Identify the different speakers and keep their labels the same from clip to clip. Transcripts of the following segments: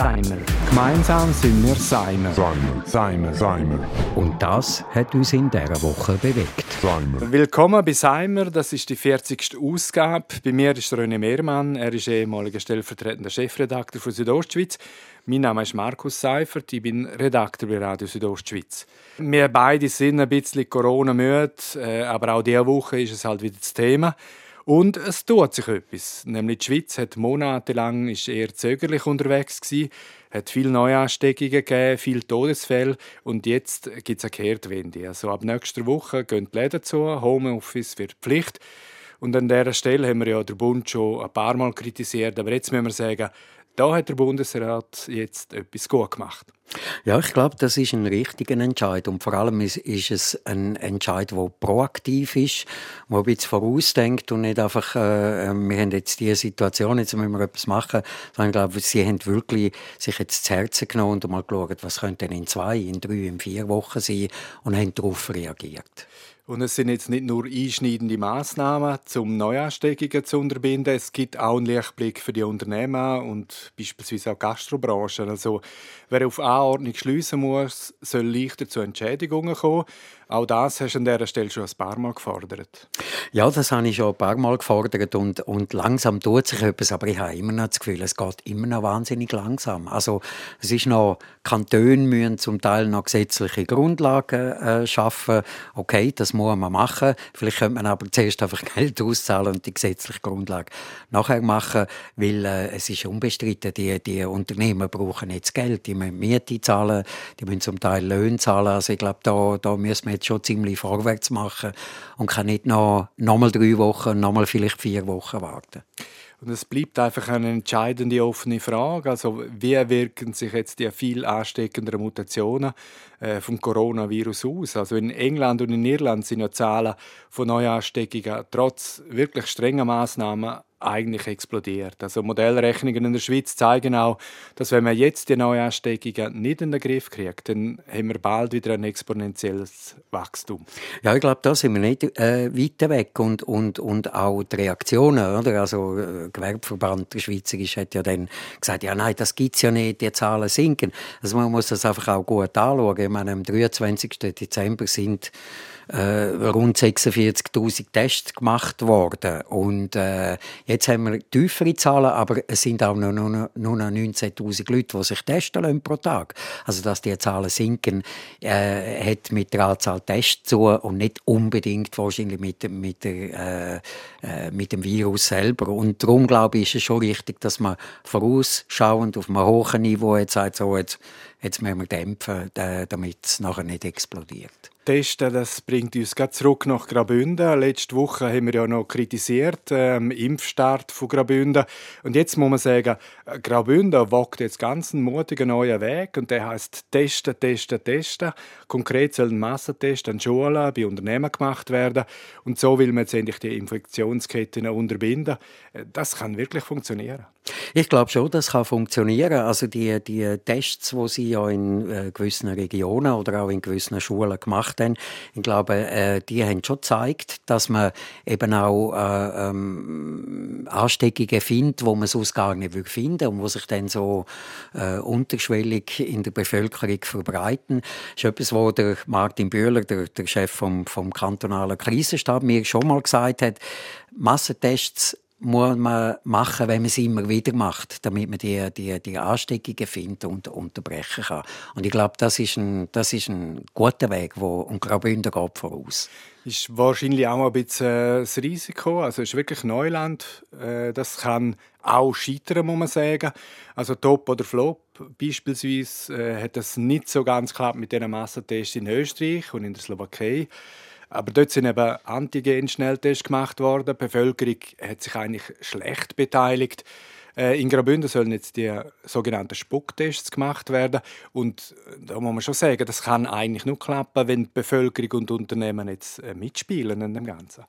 Speaker 1: Seimer. Gemeinsam sind wir Seimer.
Speaker 2: Seimer.
Speaker 1: Seimer.
Speaker 2: Seimer.
Speaker 3: Und das hat uns in dieser Woche bewegt.
Speaker 2: Seimer.
Speaker 1: Willkommen bei Seimer. Das ist die 40. Ausgabe. Bei mir ist René Mehrmann. Er ist ehemaliger stellvertretender Chefredakteur von Südostschweiz. Mein Name ist Markus Seifert. Ich bin Redakteur bei Radio Südostschweiz. Wir beide sind ein bisschen Corona-müde, äh, aber auch diese Woche ist es halt wieder das Thema. Und es tut sich etwas. Nämlich die Schweiz hat monatelang ist eher zögerlich unterwegs gewesen, hat viele Neuansteckungen gegeben, viele Todesfälle und jetzt gibt es eine Kehrtwende. Also ab nächster Woche gehen die Läden zu, Homeoffice wird Pflicht. Und an dieser Stelle haben wir ja den Bund schon ein paar Mal kritisiert, aber jetzt müssen wir sagen, da hat der Bundesrat jetzt etwas gut gemacht.
Speaker 3: Ja, ich glaube, das ist ein richtiger Entscheid. Und vor allem ist, ist es ein Entscheid, der proaktiv ist, der ein bisschen vorausdenkt und nicht einfach, äh, äh, wir haben jetzt diese Situation, jetzt müssen wir etwas machen, sondern ich glaube, sie haben wirklich sich jetzt zu Herzen genommen und mal geschaut, was könnte denn in zwei, in drei, in vier Wochen sein und haben darauf reagiert.
Speaker 1: Und es sind jetzt nicht nur einschneidende Massnahmen, um Neuansteckungen zu unterbinden. Es gibt auch einen Lichtblick für die Unternehmen und beispielsweise auch die Gastrobranche. Also, wer auf Anordnung schließen muss, soll leichter zu Entschädigungen kommen. Auch das hast du an dieser Stelle schon ein paar Mal gefordert.
Speaker 3: Ja, das habe ich schon ein paar Mal gefordert und, und langsam tut sich etwas, aber ich habe immer noch das Gefühl, es geht immer noch wahnsinnig langsam. Also es ist noch, Kantone müssen zum Teil noch gesetzliche Grundlagen äh, schaffen. Okay, das muss man machen. Vielleicht könnte man aber zuerst einfach Geld auszahlen und die gesetzliche Grundlage nachher machen, weil äh, es ist unbestritten, die, die Unternehmen brauchen jetzt Geld, die müssen Miete zahlen, die müssen zum Teil Löhne zahlen. Also ich glaube, da, da müssen wir jetzt schon ziemlich vorwärts machen und kann nicht noch, noch mal drei Wochen, noch mal vielleicht vier Wochen warten.
Speaker 1: Und es bleibt einfach eine entscheidende offene Frage. Also, wie wirken sich jetzt die viel ansteckenderen Mutationen äh, vom Coronavirus aus? Also, in England und in Irland sind ja Zahlen von Neuansteckungen trotz wirklich strenger Maßnahmen eigentlich explodiert. Also Modellrechnungen in der Schweiz zeigen auch, dass wenn man jetzt die Neuansteckungen nicht in den Griff kriegt, dann haben wir bald wieder ein exponentielles Wachstum.
Speaker 3: Ja, ich glaube, da sind wir nicht äh, weit weg und, und, und auch die Reaktionen, oder? Also äh, Gewerbeverband der Schweizerisch hat ja dann gesagt, ja nein, das gibt's ja nicht, die Zahlen sinken. Also man muss das einfach auch gut anschauen. Ich meine, am 23. Dezember sind äh, rund 46.000 Tests gemacht worden. Und äh, jetzt haben wir tiefere Zahlen, aber es sind auch nur, nur, nur noch 19.000 Leute, die sich testen lassen pro Tag. Also dass die Zahlen sinken, äh, hat mit der Anzahl Tests zu und nicht unbedingt wahrscheinlich mit, mit, der, äh, äh, mit dem Virus selber. Und darum glaube ich, ist es schon richtig, dass man vorausschauend auf einem hohen Niveau jetzt sagt, so jetzt, jetzt müssen wir dämpfen, damit es nachher nicht explodiert.
Speaker 1: Testen, das bringt uns zurück nach Graubünden. Letzte Woche haben wir ja noch kritisiert, ähm, Impfstart von Graubünden. Und jetzt muss man sagen, äh, Graubünden wagt jetzt ganz einen mutigen neuen Weg und der heißt Testen, Testen, Testen. Konkret sollen Massentests an Schulen, bei Unternehmen gemacht werden. Und so will man jetzt endlich die Infektionsketten unterbinden. Äh, das kann wirklich funktionieren.
Speaker 3: Ich glaube schon, das kann funktionieren. Also die, die Tests, die sie ja in äh, gewissen Regionen oder auch in gewissen Schulen gemacht haben, ich glaube, äh, die haben schon gezeigt, dass man eben auch äh, ähm, Ansteckungen findet, wo man sonst gar nicht finden und wo sich dann so äh, unterschwellig in der Bevölkerung verbreiten. Das ist etwas, wo der Martin Bühler, der, der Chef vom, vom kantonalen Krisenstab, mir schon mal gesagt hat, Massentests muss man machen, wenn man es immer wieder macht, damit man die, die, die Ansteckungen findet und unterbrechen kann. Und ich glaube, das ist ein, das ist ein guter Weg, wo, und Graubünden geht voraus.
Speaker 1: Ist wahrscheinlich auch ein bisschen äh, das Risiko. Also es ist wirklich Neuland. Äh, das kann auch scheitern, muss man sagen. Also Top oder Flop. Beispielsweise äh, hat das nicht so ganz geklappt mit diesen Massentests in Österreich und in der Slowakei. Aber dort sind eben Antigen-Schnelltests gemacht worden. Die Bevölkerung hat sich eigentlich schlecht beteiligt. Äh, in Graubünden sollen jetzt die sogenannten Spucktests gemacht werden. Und äh, da muss man schon sagen, das kann eigentlich nur klappen, wenn die Bevölkerung und Unternehmen jetzt äh, mitspielen in dem Ganzen.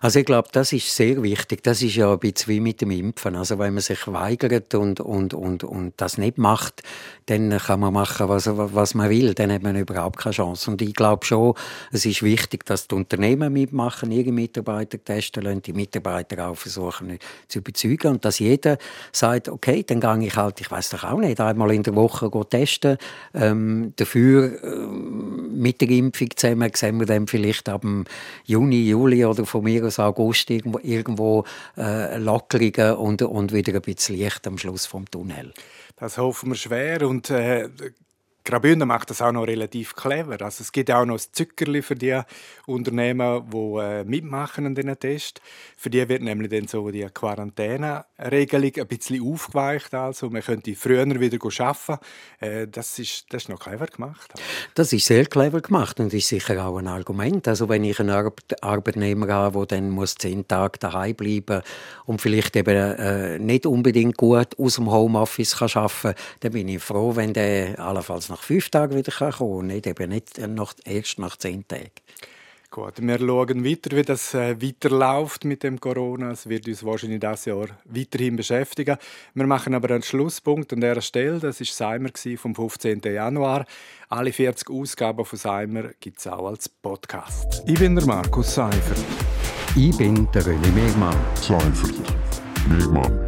Speaker 3: Also ich glaube, das ist sehr wichtig. Das ist ja ein bisschen wie mit dem Impfen. Also wenn man sich weigert und, und, und, und das nicht macht, dann kann man machen, was, was man will. Dann hat man überhaupt keine Chance. Und ich glaube schon, es ist wichtig, dass die Unternehmen mitmachen, ihre Mitarbeiter testen lassen, die Mitarbeiter auch versuchen zu überzeugen und dass jeder sagt, okay, dann gehe ich halt, ich weiß doch auch nicht, einmal in der Woche testen. Ähm, dafür äh, mit der Impfung zusammen sehen wir dann vielleicht ab Juni, Juli oder von mir aus August irgendwo, irgendwo äh, Lockerungen und, und wieder ein bisschen Licht am Schluss vom Tunnel.
Speaker 1: Das hoffen wir schwer und äh, Graubünden macht das auch noch relativ clever. Also es gibt auch noch ein Zuckerli für die Unternehmen, die äh, mitmachen an diesen Test. Für die wird nämlich dann so die Quarantäneregelung ein bisschen aufgeweicht. Also man könnte früher wieder arbeiten. Äh, das, ist, das ist noch clever gemacht.
Speaker 3: Das ist sehr clever gemacht und ist sicher auch ein Argument. Also wenn ich einen Ar Arbeitnehmer habe, der dann muss zehn Tage daheim bleiben und vielleicht eben äh, nicht unbedingt gut aus dem Homeoffice kann arbeiten kann, dann bin ich froh, wenn der allenfalls nach fünf Tagen wieder kommen kann, nicht, eben nicht nach, erst nach zehn Tagen.
Speaker 1: Gut, wir schauen weiter, wie das äh, weiterläuft mit dem Corona. Es wird uns wahrscheinlich dieses Jahr weiterhin beschäftigen. Wir machen aber einen Schlusspunkt an dieser Stelle. Das war Seimer vom 15. Januar. Alle 40 Ausgaben von Seimer gibt es auch als Podcast.
Speaker 4: Ich bin der Markus Seifert.
Speaker 5: Ich bin der René Megmann.
Speaker 2: Seifert. Megmann.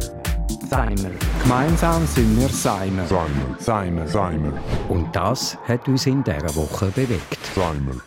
Speaker 4: Seimer. Gemeinsam sind wir Seimer.
Speaker 2: Seimer.
Speaker 4: Seimer.
Speaker 2: Seimer.
Speaker 5: Und das hat uns in dieser Woche bewegt.
Speaker 2: Seimer.